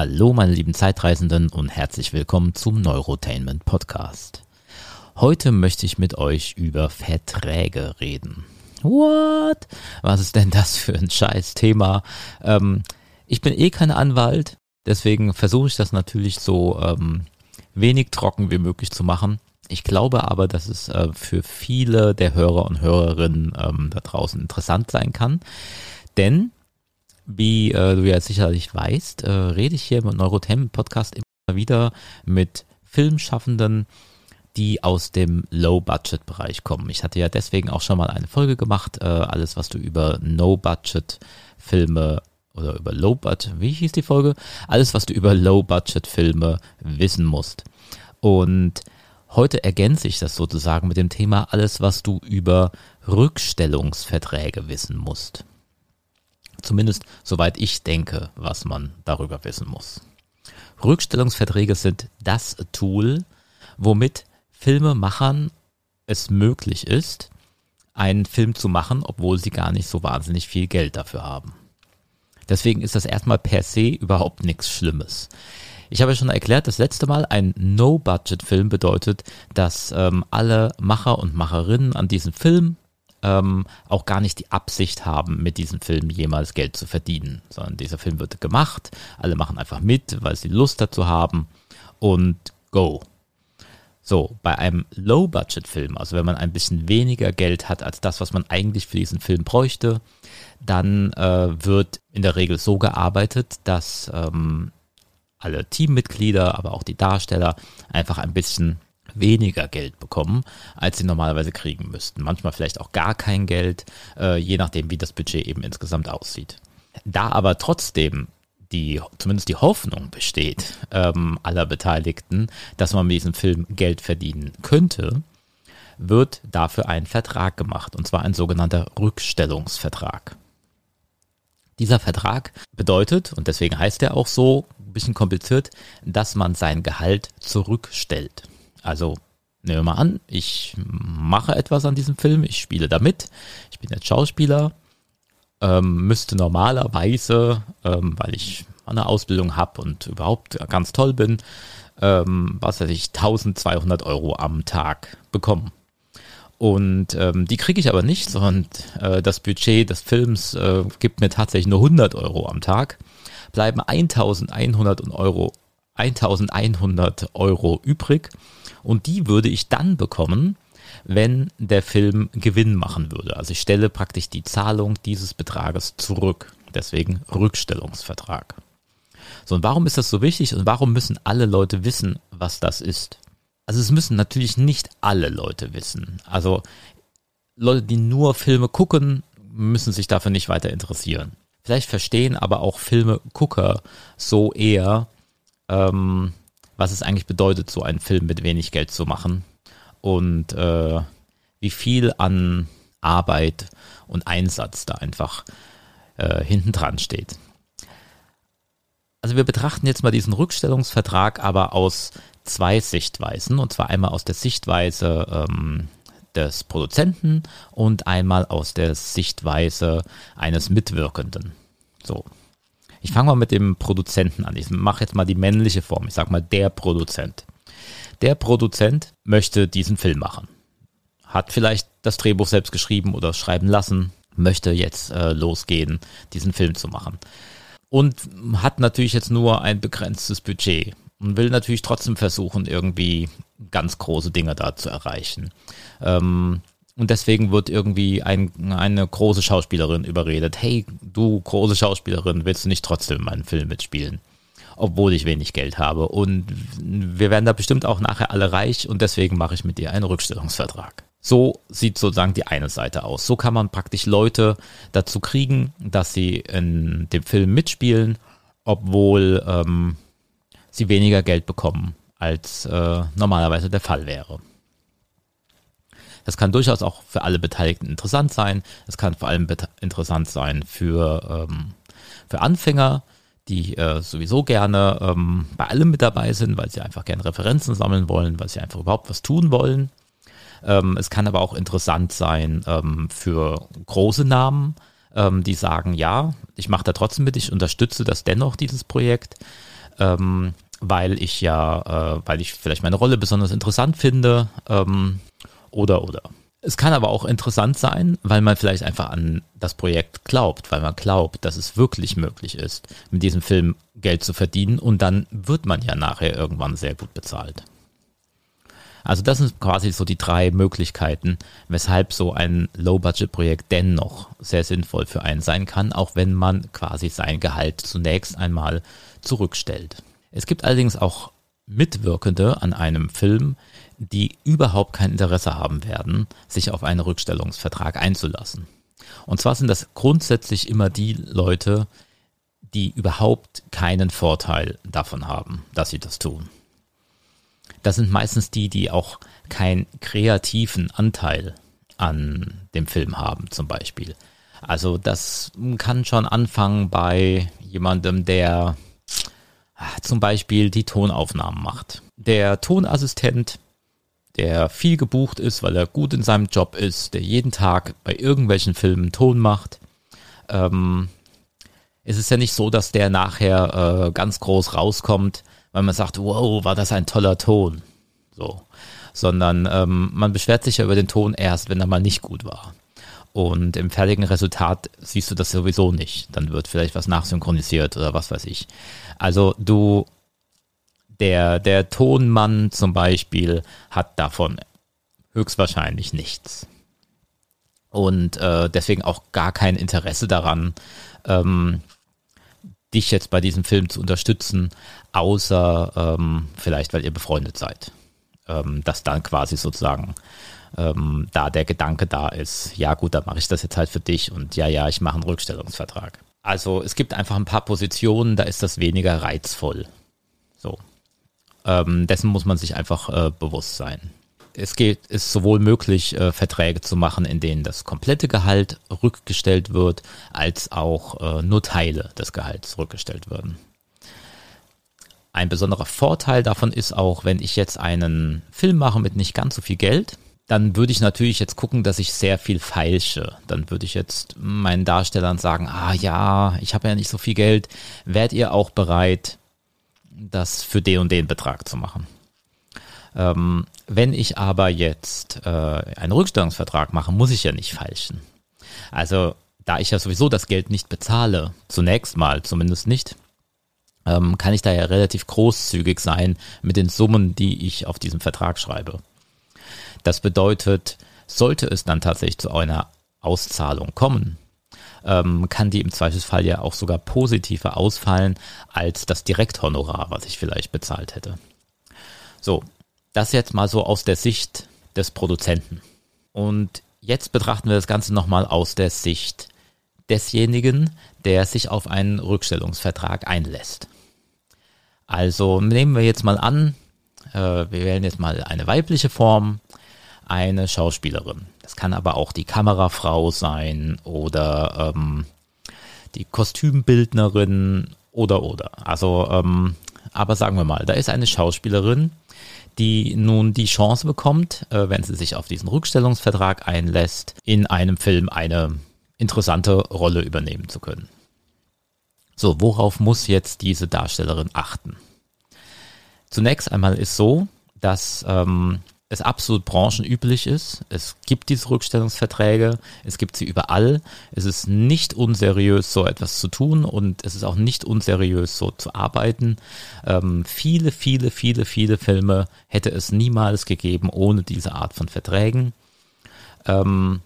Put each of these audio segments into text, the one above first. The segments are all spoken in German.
Hallo meine lieben Zeitreisenden und herzlich willkommen zum Neurotainment Podcast. Heute möchte ich mit euch über Verträge reden. What? Was ist denn das für ein scheiß Thema? Ähm, ich bin eh kein Anwalt, deswegen versuche ich das natürlich so ähm, wenig trocken wie möglich zu machen. Ich glaube aber, dass es äh, für viele der Hörer und Hörerinnen ähm, da draußen interessant sein kann. Denn wie äh, du ja sicherlich weißt, äh, rede ich hier im Neurotem Podcast immer wieder mit Filmschaffenden, die aus dem Low-Budget-Bereich kommen. Ich hatte ja deswegen auch schon mal eine Folge gemacht, äh, alles, was du über No-Budget-Filme oder über Low-Budget, wie hieß die Folge? Alles, was du über Low-Budget-Filme wissen musst. Und heute ergänze ich das sozusagen mit dem Thema alles, was du über Rückstellungsverträge wissen musst. Zumindest soweit ich denke, was man darüber wissen muss. Rückstellungsverträge sind das Tool, womit Filmemachern es möglich ist, einen Film zu machen, obwohl sie gar nicht so wahnsinnig viel Geld dafür haben. Deswegen ist das erstmal per se überhaupt nichts Schlimmes. Ich habe ja schon erklärt, das letzte Mal, ein No-Budget-Film bedeutet, dass ähm, alle Macher und Macherinnen an diesem Film ähm, auch gar nicht die Absicht haben, mit diesem Film jemals Geld zu verdienen, sondern dieser Film wird gemacht, alle machen einfach mit, weil sie Lust dazu haben und go. So, bei einem Low-Budget-Film, also wenn man ein bisschen weniger Geld hat als das, was man eigentlich für diesen Film bräuchte, dann äh, wird in der Regel so gearbeitet, dass ähm, alle Teammitglieder, aber auch die Darsteller einfach ein bisschen weniger Geld bekommen, als sie normalerweise kriegen müssten. Manchmal vielleicht auch gar kein Geld, äh, je nachdem, wie das Budget eben insgesamt aussieht. Da aber trotzdem die, zumindest die Hoffnung besteht, ähm, aller Beteiligten, dass man mit diesem Film Geld verdienen könnte, wird dafür ein Vertrag gemacht, und zwar ein sogenannter Rückstellungsvertrag. Dieser Vertrag bedeutet, und deswegen heißt er auch so, ein bisschen kompliziert, dass man sein Gehalt zurückstellt. Also nehmen wir mal an, ich mache etwas an diesem Film, ich spiele damit, ich bin jetzt Schauspieler, ähm, müsste normalerweise, ähm, weil ich eine Ausbildung habe und überhaupt ganz toll bin, ähm, was weiß ich, 1200 Euro am Tag bekommen. Und ähm, die kriege ich aber nicht, sondern äh, das Budget des Films äh, gibt mir tatsächlich nur 100 Euro am Tag. Bleiben 1100 Euro, 1100 Euro übrig und die würde ich dann bekommen, wenn der Film Gewinn machen würde. Also ich stelle praktisch die Zahlung dieses Betrages zurück. Deswegen Rückstellungsvertrag. So, und warum ist das so wichtig und warum müssen alle Leute wissen, was das ist? Also es müssen natürlich nicht alle Leute wissen. Also Leute, die nur Filme gucken, müssen sich dafür nicht weiter interessieren. Vielleicht verstehen aber auch Filmegucker so eher, ähm, was es eigentlich bedeutet, so einen Film mit wenig Geld zu machen und äh, wie viel an Arbeit und Einsatz da einfach äh, hinten dran steht. Also wir betrachten jetzt mal diesen Rückstellungsvertrag aber aus zwei Sichtweisen und zwar einmal aus der Sichtweise ähm, des Produzenten und einmal aus der Sichtweise eines Mitwirkenden. So, ich fange mal mit dem Produzenten an. Ich mache jetzt mal die männliche Form. Ich sage mal der Produzent. Der Produzent möchte diesen Film machen. Hat vielleicht das Drehbuch selbst geschrieben oder schreiben lassen, möchte jetzt äh, losgehen, diesen Film zu machen. Und hat natürlich jetzt nur ein begrenztes Budget und will natürlich trotzdem versuchen, irgendwie ganz große Dinge da zu erreichen. Ähm, und deswegen wird irgendwie ein, eine große Schauspielerin überredet. Hey, du große Schauspielerin, willst du nicht trotzdem in meinem Film mitspielen? Obwohl ich wenig Geld habe. Und wir werden da bestimmt auch nachher alle reich und deswegen mache ich mit dir einen Rückstellungsvertrag. So sieht sozusagen die eine Seite aus. So kann man praktisch Leute dazu kriegen, dass sie in dem Film mitspielen, obwohl ähm, sie weniger Geld bekommen, als äh, normalerweise der Fall wäre. Das kann durchaus auch für alle Beteiligten interessant sein. Es kann vor allem interessant sein für, ähm, für Anfänger, die äh, sowieso gerne ähm, bei allem mit dabei sind, weil sie einfach gerne Referenzen sammeln wollen, weil sie einfach überhaupt was tun wollen. Ähm, es kann aber auch interessant sein ähm, für große Namen, ähm, die sagen, ja, ich mache da trotzdem mit, ich unterstütze das dennoch, dieses Projekt. ähm, weil ich ja, äh, weil ich vielleicht meine Rolle besonders interessant finde ähm, oder oder. Es kann aber auch interessant sein, weil man vielleicht einfach an das Projekt glaubt, weil man glaubt, dass es wirklich möglich ist, mit diesem Film Geld zu verdienen und dann wird man ja nachher irgendwann sehr gut bezahlt. Also das sind quasi so die drei Möglichkeiten, weshalb so ein Low-Budget-Projekt dennoch sehr sinnvoll für einen sein kann, auch wenn man quasi sein Gehalt zunächst einmal zurückstellt. Es gibt allerdings auch Mitwirkende an einem Film, die überhaupt kein Interesse haben werden, sich auf einen Rückstellungsvertrag einzulassen. Und zwar sind das grundsätzlich immer die Leute, die überhaupt keinen Vorteil davon haben, dass sie das tun. Das sind meistens die, die auch keinen kreativen Anteil an dem Film haben, zum Beispiel. Also das kann schon anfangen bei jemandem, der ah, zum Beispiel die Tonaufnahmen macht. Der Tonassistent, der viel gebucht ist, weil er gut in seinem Job ist, der jeden Tag bei irgendwelchen Filmen Ton macht, ähm, ist es ja nicht so, dass der nachher äh, ganz groß rauskommt weil man sagt, wow, war das ein toller Ton. So. Sondern ähm, man beschwert sich ja über den Ton erst, wenn er mal nicht gut war. Und im fertigen Resultat siehst du das sowieso nicht. Dann wird vielleicht was nachsynchronisiert oder was weiß ich. Also du, der, der Tonmann zum Beispiel hat davon höchstwahrscheinlich nichts. Und äh, deswegen auch gar kein Interesse daran, ähm, dich jetzt bei diesem Film zu unterstützen, außer ähm, vielleicht, weil ihr befreundet seid. Ähm, dass dann quasi sozusagen ähm, da der Gedanke da ist, ja gut, dann mache ich das jetzt halt für dich und ja, ja, ich mache einen Rückstellungsvertrag. Also es gibt einfach ein paar Positionen, da ist das weniger reizvoll. So. Ähm, dessen muss man sich einfach äh, bewusst sein es geht, ist sowohl möglich, äh, Verträge zu machen, in denen das komplette Gehalt rückgestellt wird, als auch äh, nur Teile des Gehalts rückgestellt werden. Ein besonderer Vorteil davon ist auch, wenn ich jetzt einen Film mache mit nicht ganz so viel Geld, dann würde ich natürlich jetzt gucken, dass ich sehr viel feilsche. Dann würde ich jetzt meinen Darstellern sagen, ah ja, ich habe ja nicht so viel Geld, wärt ihr auch bereit, das für den und den Betrag zu machen? Ähm, wenn ich aber jetzt äh, einen Rückstellungsvertrag mache, muss ich ja nicht falschen. Also da ich ja sowieso das Geld nicht bezahle, zunächst mal zumindest nicht, ähm, kann ich da ja relativ großzügig sein mit den Summen, die ich auf diesem Vertrag schreibe. Das bedeutet, sollte es dann tatsächlich zu einer Auszahlung kommen, ähm, kann die im Zweifelsfall ja auch sogar positiver ausfallen als das Direkthonorar, was ich vielleicht bezahlt hätte. So, das jetzt mal so aus der Sicht des Produzenten. Und jetzt betrachten wir das Ganze nochmal aus der Sicht desjenigen, der sich auf einen Rückstellungsvertrag einlässt. Also nehmen wir jetzt mal an, äh, wir wählen jetzt mal eine weibliche Form, eine Schauspielerin. Das kann aber auch die Kamerafrau sein oder ähm, die Kostümbildnerin oder oder. Also, ähm, aber sagen wir mal, da ist eine Schauspielerin, die nun die Chance bekommt, äh, wenn sie sich auf diesen Rückstellungsvertrag einlässt, in einem Film eine interessante Rolle übernehmen zu können. So, worauf muss jetzt diese Darstellerin achten? Zunächst einmal ist so, dass ähm, es absolut branchenüblich ist. Es gibt diese Rückstellungsverträge, es gibt sie überall. Es ist nicht unseriös, so etwas zu tun und es ist auch nicht unseriös, so zu arbeiten. Ähm, viele, viele, viele, viele Filme hätte es niemals gegeben ohne diese Art von Verträgen. Ähm,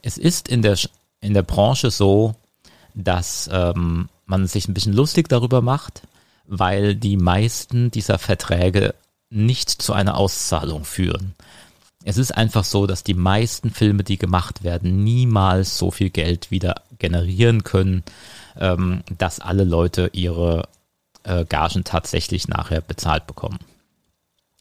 es ist in der, in der Branche so, dass ähm, man sich ein bisschen lustig darüber macht, weil die meisten dieser Verträge nicht zu einer Auszahlung führen. Es ist einfach so, dass die meisten Filme, die gemacht werden, niemals so viel Geld wieder generieren können, ähm, dass alle Leute ihre äh, Gagen tatsächlich nachher bezahlt bekommen.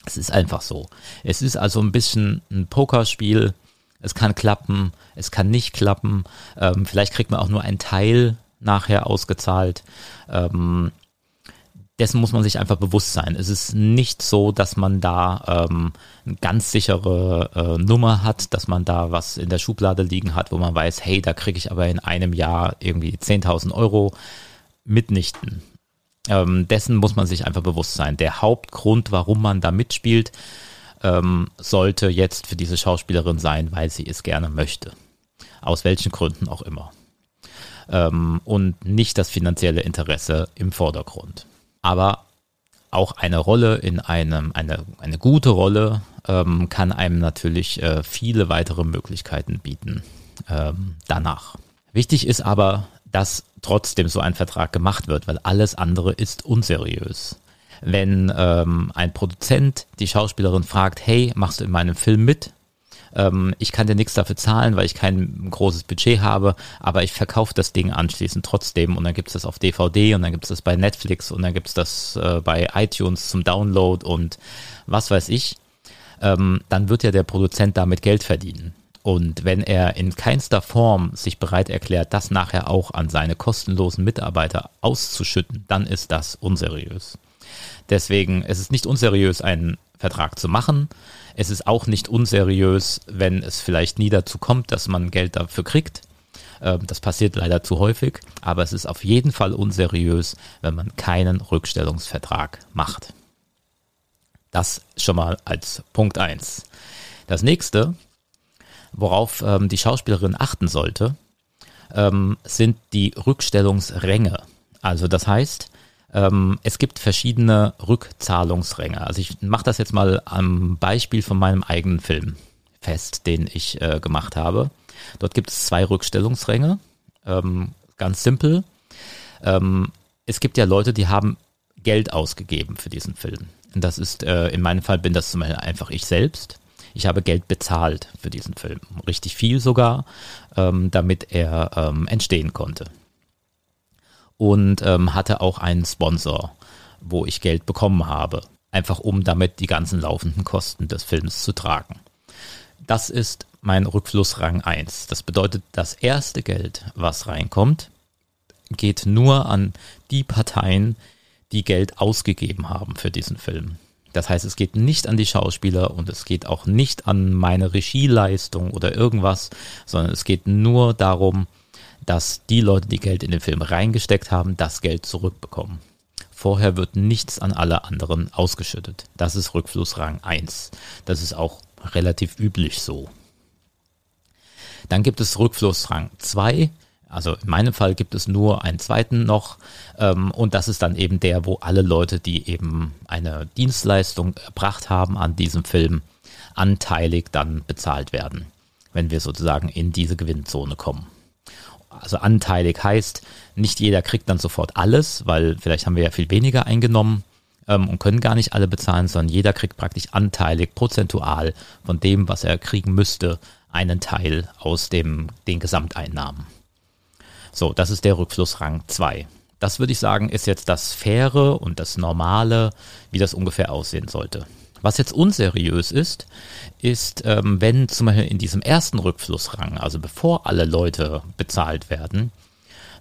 Es ist einfach so. Es ist also ein bisschen ein Pokerspiel. Es kann klappen, es kann nicht klappen. Ähm, vielleicht kriegt man auch nur einen Teil nachher ausgezahlt. Ähm, dessen muss man sich einfach bewusst sein. Es ist nicht so, dass man da ähm, eine ganz sichere äh, Nummer hat, dass man da was in der Schublade liegen hat, wo man weiß, hey, da kriege ich aber in einem Jahr irgendwie 10.000 Euro mitnichten. Ähm, dessen muss man sich einfach bewusst sein. Der Hauptgrund, warum man da mitspielt, ähm, sollte jetzt für diese Schauspielerin sein, weil sie es gerne möchte. Aus welchen Gründen auch immer. Ähm, und nicht das finanzielle Interesse im Vordergrund. Aber auch eine Rolle in einem, eine, eine gute Rolle ähm, kann einem natürlich äh, viele weitere Möglichkeiten bieten ähm, danach. Wichtig ist aber, dass trotzdem so ein Vertrag gemacht wird, weil alles andere ist unseriös. Wenn ähm, ein Produzent die Schauspielerin fragt, hey, machst du in meinem Film mit? Ähm, ich kann dir nichts dafür zahlen, weil ich kein großes Budget habe, aber ich verkaufe das Ding anschließend trotzdem und dann gibt es das auf DVD und dann gibt es das bei Netflix und dann gibt es das äh, bei iTunes zum Download und was weiß ich, ähm, dann wird ja der Produzent damit Geld verdienen. Und wenn er in keinster Form sich bereit erklärt, das nachher auch an seine kostenlosen Mitarbeiter auszuschütten, dann ist das unseriös. Deswegen, es ist nicht unseriös, einen Vertrag zu machen. Es ist auch nicht unseriös, wenn es vielleicht nie dazu kommt, dass man Geld dafür kriegt. Ähm, das passiert leider zu häufig, aber es ist auf jeden Fall unseriös, wenn man keinen Rückstellungsvertrag macht. Das schon mal als Punkt eins. Das nächste, worauf ähm, die Schauspielerin achten sollte, ähm, sind die Rückstellungsränge. Also das heißt, ähm, es gibt verschiedene Rückzahlungsränge. Also ich mache das jetzt mal am Beispiel von meinem eigenen Film fest, den ich äh, gemacht habe. Dort gibt es zwei Rückstellungsränge. Ähm, ganz simpel. Ähm, es gibt ja Leute, die haben Geld ausgegeben für diesen Film. Und das ist, äh, in meinem Fall bin das zum Beispiel einfach ich selbst. Ich habe Geld bezahlt für diesen Film. Richtig viel sogar, ähm, damit er ähm, entstehen konnte und ähm, hatte auch einen Sponsor, wo ich Geld bekommen habe, einfach um damit die ganzen laufenden Kosten des Films zu tragen. Das ist mein Rückflussrang 1. Das bedeutet, das erste Geld, was reinkommt, geht nur an die Parteien, die Geld ausgegeben haben für diesen Film. Das heißt, es geht nicht an die Schauspieler und es geht auch nicht an meine Regieleistung oder irgendwas, sondern es geht nur darum, dass die Leute, die Geld in den Film reingesteckt haben, das Geld zurückbekommen. Vorher wird nichts an alle anderen ausgeschüttet. Das ist Rückflussrang 1. Das ist auch relativ üblich so. Dann gibt es Rückflussrang 2. Also in meinem Fall gibt es nur einen zweiten noch. Ähm, und das ist dann eben der, wo alle Leute, die eben eine Dienstleistung erbracht haben an diesem Film, anteilig dann bezahlt werden, wenn wir sozusagen in diese Gewinnzone kommen also anteilig heißt, nicht jeder kriegt dann sofort alles, weil vielleicht haben wir ja viel weniger eingenommen ähm, und können gar nicht alle bezahlen, sondern jeder kriegt praktisch anteilig, prozentual von dem, was er kriegen müsste, einen Teil aus dem, den Gesamteinnahmen. So, das ist der Rückflussrang 2. Das würde ich sagen, ist jetzt das Faire und das Normale, wie das ungefähr aussehen sollte. Was jetzt unseriös ist, ist, ähm, wenn zum Beispiel in diesem ersten Rückflussrang, also bevor alle Leute bezahlt werden,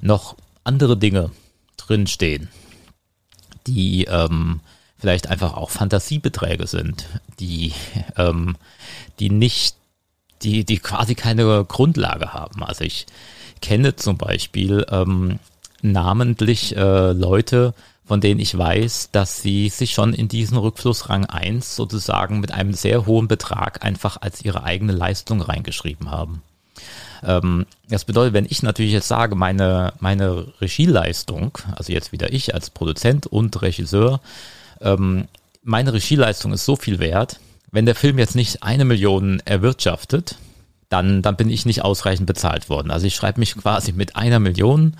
noch andere Dinge drinstehen, die ähm, vielleicht einfach auch Fantasiebeträge sind, die, ähm, die nicht, die, die quasi keine Grundlage haben. Also ich kenne zum Beispiel ähm, namentlich äh, Leute, von denen ich weiß, dass sie sich schon in diesen Rückflussrang 1 sozusagen mit einem sehr hohen Betrag einfach als ihre eigene Leistung reingeschrieben haben. Ähm, das bedeutet, wenn ich natürlich jetzt sage, meine, meine Regieleistung, also jetzt wieder ich als Produzent und Regisseur, ähm, meine Regieleistung ist so viel wert, wenn der Film jetzt nicht eine Million erwirtschaftet, dann, dann bin ich nicht ausreichend bezahlt worden. Also ich schreibe mich quasi mit einer Million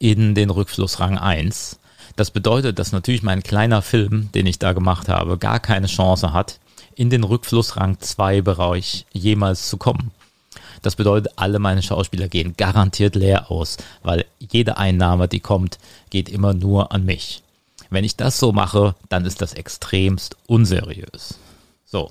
in den Rückflussrang 1 das bedeutet, dass natürlich mein kleiner Film, den ich da gemacht habe, gar keine Chance hat, in den Rückflussrang 2 Bereich jemals zu kommen. Das bedeutet, alle meine Schauspieler gehen garantiert leer aus, weil jede Einnahme, die kommt, geht immer nur an mich. Wenn ich das so mache, dann ist das extremst unseriös. So.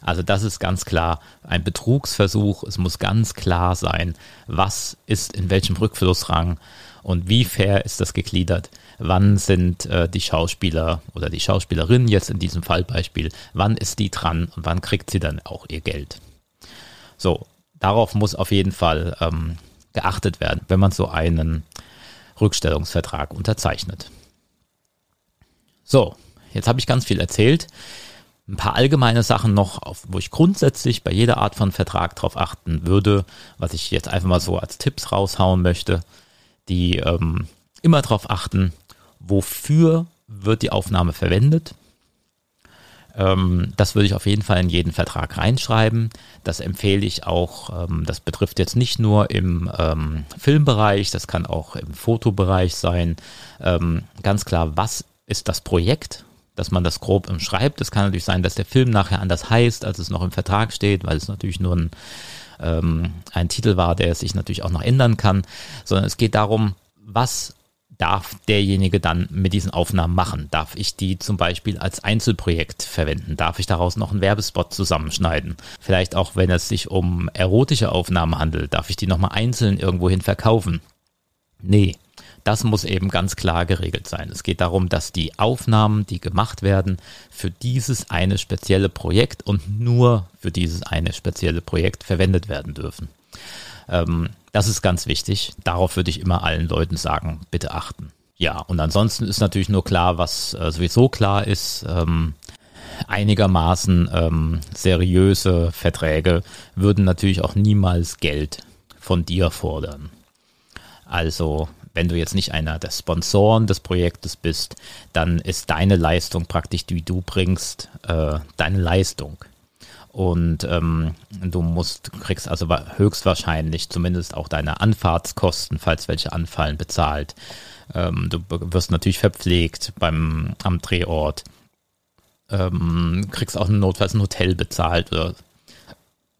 Also das ist ganz klar ein Betrugsversuch. Es muss ganz klar sein, was ist in welchem Rückflussrang und wie fair ist das gegliedert wann sind äh, die Schauspieler oder die Schauspielerin jetzt in diesem Fallbeispiel, wann ist die dran und wann kriegt sie dann auch ihr Geld. So, darauf muss auf jeden Fall ähm, geachtet werden, wenn man so einen Rückstellungsvertrag unterzeichnet. So, jetzt habe ich ganz viel erzählt. Ein paar allgemeine Sachen noch, auf, wo ich grundsätzlich bei jeder Art von Vertrag darauf achten würde, was ich jetzt einfach mal so als Tipps raushauen möchte, die ähm, immer darauf achten, wofür wird die Aufnahme verwendet. Ähm, das würde ich auf jeden Fall in jeden Vertrag reinschreiben. Das empfehle ich auch. Ähm, das betrifft jetzt nicht nur im ähm, Filmbereich, das kann auch im Fotobereich sein. Ähm, ganz klar, was ist das Projekt? dass man das grob umschreibt. Es kann natürlich sein, dass der Film nachher anders heißt, als es noch im Vertrag steht, weil es natürlich nur ein, ähm, ein Titel war, der sich natürlich auch noch ändern kann, sondern es geht darum, was darf derjenige dann mit diesen Aufnahmen machen? Darf ich die zum Beispiel als Einzelprojekt verwenden? Darf ich daraus noch einen Werbespot zusammenschneiden? Vielleicht auch, wenn es sich um erotische Aufnahmen handelt, darf ich die nochmal einzeln irgendwohin verkaufen? Nee, das muss eben ganz klar geregelt sein. Es geht darum, dass die Aufnahmen, die gemacht werden, für dieses eine spezielle Projekt und nur für dieses eine spezielle Projekt verwendet werden dürfen. Ähm, das ist ganz wichtig. Darauf würde ich immer allen Leuten sagen, bitte achten. Ja, und ansonsten ist natürlich nur klar, was äh, sowieso klar ist. Ähm, einigermaßen ähm, seriöse Verträge würden natürlich auch niemals Geld von dir fordern. Also wenn du jetzt nicht einer der Sponsoren des Projektes bist, dann ist deine Leistung praktisch, die du bringst, äh, deine Leistung. Und ähm, du musst, kriegst also höchstwahrscheinlich zumindest auch deine Anfahrtskosten, falls welche anfallen, bezahlt. Ähm, du wirst natürlich verpflegt beim am Drehort. Ähm, kriegst auch notfalls ein Hotel bezahlt oder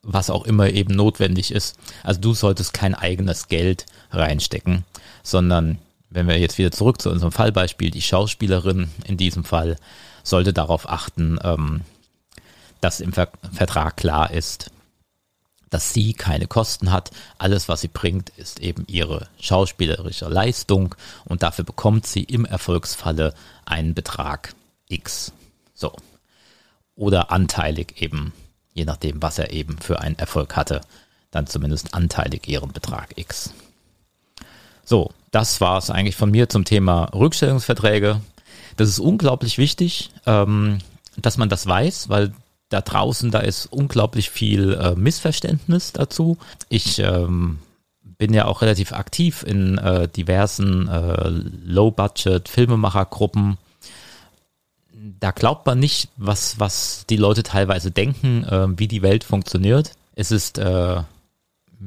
was auch immer eben notwendig ist. Also du solltest kein eigenes Geld reinstecken, sondern wenn wir jetzt wieder zurück zu unserem Fallbeispiel, die Schauspielerin in diesem Fall sollte darauf achten, ähm, dass im Ver Vertrag klar ist, dass sie keine Kosten hat. Alles, was sie bringt, ist eben ihre schauspielerische Leistung und dafür bekommt sie im Erfolgsfalle einen Betrag X. So. Oder anteilig eben je nachdem, was er eben für einen Erfolg hatte, dann zumindest anteilig ihren Betrag X. So, das war es eigentlich von mir zum Thema Rückstellungsverträge. Das ist unglaublich wichtig, ähm, dass man das weiß, weil da draußen, da ist unglaublich viel äh, Missverständnis dazu. Ich ähm, bin ja auch relativ aktiv in äh, diversen äh, Low-Budget-Filmemachergruppen da glaubt man nicht, was, was die Leute teilweise denken, äh, wie die Welt funktioniert. Es ist, äh,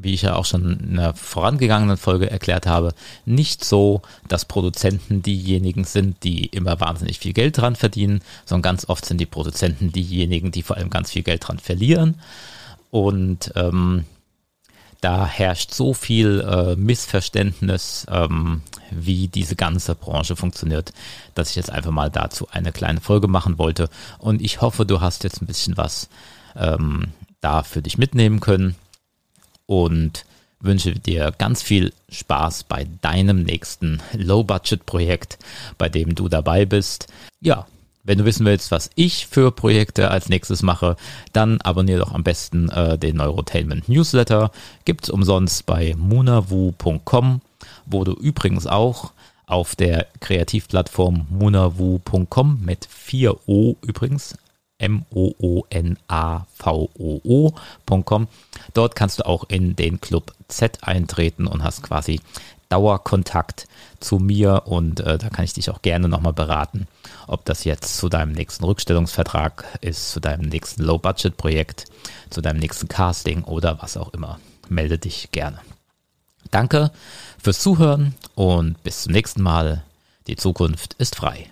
wie ich ja auch schon in einer vorangegangenen Folge erklärt habe, nicht so, dass Produzenten diejenigen sind, die immer wahnsinnig viel Geld dran verdienen, sondern ganz oft sind die Produzenten diejenigen, die vor allem ganz viel Geld dran verlieren. Und ähm, da herrscht so viel äh, Missverständnis, ähm, wie diese ganze Branche funktioniert, dass ich jetzt einfach mal dazu eine kleine Folge machen wollte. Und ich hoffe, du hast jetzt ein bisschen was ähm, da für dich mitnehmen können und wünsche dir ganz viel Spaß bei deinem nächsten Low-Budget-Projekt, bei dem du dabei bist. Ja, wenn du wissen willst, was ich für Projekte als nächstes mache, dann abonniere doch am besten äh, den Neurotainment Newsletter. Gibt's umsonst bei munavu.com, wo du übrigens auch auf der Kreativplattform munavu.com mit 4O übrigens, M-O-O-N-A-V-O-O.com. Dort kannst du auch in den Club Z eintreten und hast quasi Dauerkontakt zu mir und äh, da kann ich dich auch gerne nochmal beraten, ob das jetzt zu deinem nächsten Rückstellungsvertrag ist, zu deinem nächsten Low-Budget-Projekt, zu deinem nächsten Casting oder was auch immer. Melde dich gerne. Danke fürs Zuhören und bis zum nächsten Mal. Die Zukunft ist frei.